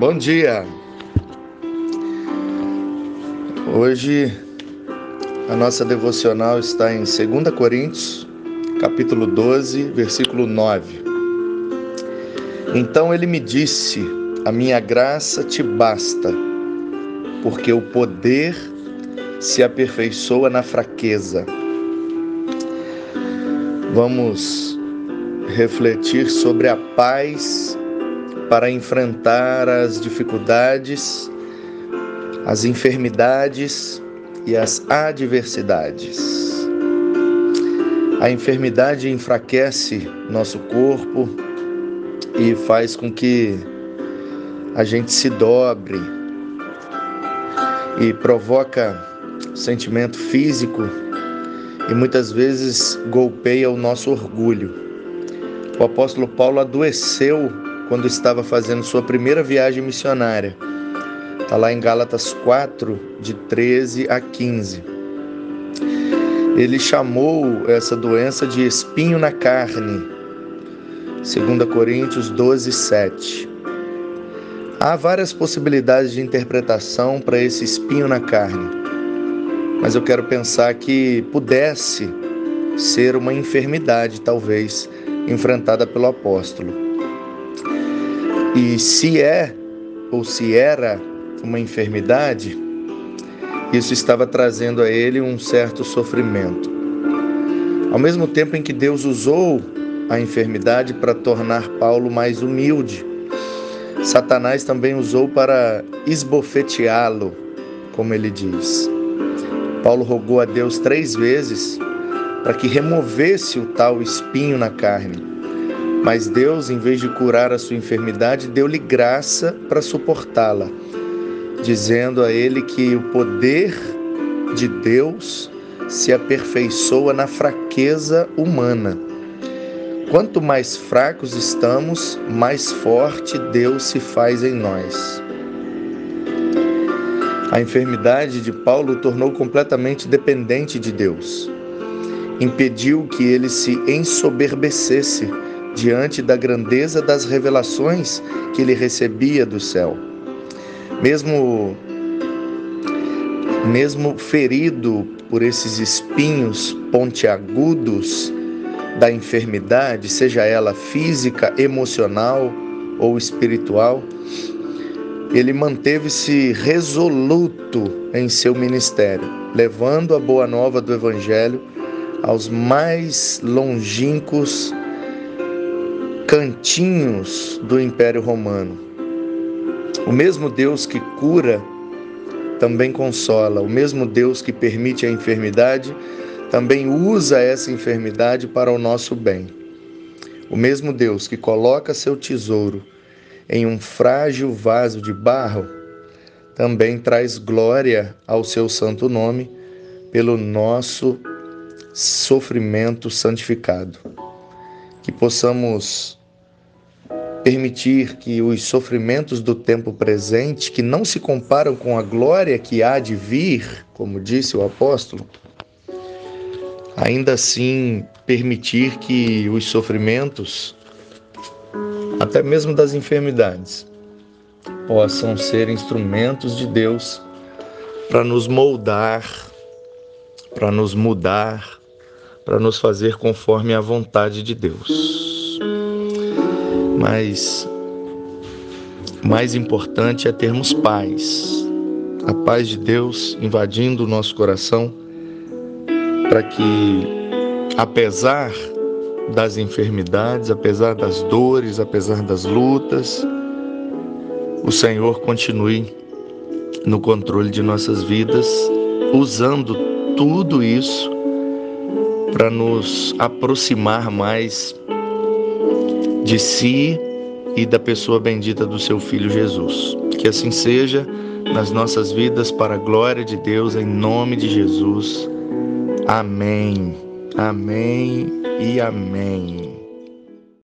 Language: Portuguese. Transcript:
Bom dia. Hoje a nossa devocional está em 2 Coríntios, capítulo 12, versículo 9. Então ele me disse: A minha graça te basta, porque o poder se aperfeiçoa na fraqueza. Vamos refletir sobre a paz para enfrentar as dificuldades, as enfermidades e as adversidades. A enfermidade enfraquece nosso corpo e faz com que a gente se dobre e provoca sentimento físico e muitas vezes golpeia o nosso orgulho. O apóstolo Paulo adoeceu quando estava fazendo sua primeira viagem missionária. Está lá em Gálatas 4, de 13 a 15. Ele chamou essa doença de espinho na carne. 2 Coríntios 12, 7. Há várias possibilidades de interpretação para esse espinho na carne, mas eu quero pensar que pudesse ser uma enfermidade, talvez, enfrentada pelo apóstolo. E se é ou se era uma enfermidade, isso estava trazendo a ele um certo sofrimento. Ao mesmo tempo em que Deus usou a enfermidade para tornar Paulo mais humilde, Satanás também usou para esbofeteá-lo, como ele diz. Paulo rogou a Deus três vezes para que removesse o tal espinho na carne. Mas Deus, em vez de curar a sua enfermidade, deu-lhe graça para suportá-la, dizendo a ele que o poder de Deus se aperfeiçoa na fraqueza humana. Quanto mais fracos estamos, mais forte Deus se faz em nós. A enfermidade de Paulo o tornou completamente dependente de Deus impediu que ele se ensoberbecesse diante da grandeza das revelações que ele recebia do céu. Mesmo mesmo ferido por esses espinhos pontiagudos da enfermidade, seja ela física, emocional ou espiritual, ele manteve-se resoluto em seu ministério, levando a boa nova do evangelho aos mais longínquos cantinhos do Império Romano. O mesmo Deus que cura também consola, o mesmo Deus que permite a enfermidade também usa essa enfermidade para o nosso bem. O mesmo Deus que coloca seu tesouro em um frágil vaso de barro também traz glória ao seu santo nome pelo nosso sofrimento santificado. Que possamos permitir que os sofrimentos do tempo presente, que não se comparam com a glória que há de vir, como disse o apóstolo, ainda assim permitir que os sofrimentos, até mesmo das enfermidades, possam ser instrumentos de Deus para nos moldar, para nos mudar, para nos fazer conforme a vontade de Deus. Mas mais importante é termos paz, a paz de Deus invadindo o nosso coração, para que, apesar das enfermidades, apesar das dores, apesar das lutas, o Senhor continue no controle de nossas vidas, usando tudo isso para nos aproximar mais de si e da pessoa bendita do seu Filho Jesus. Que assim seja nas nossas vidas, para a glória de Deus, em nome de Jesus. Amém, amém e amém.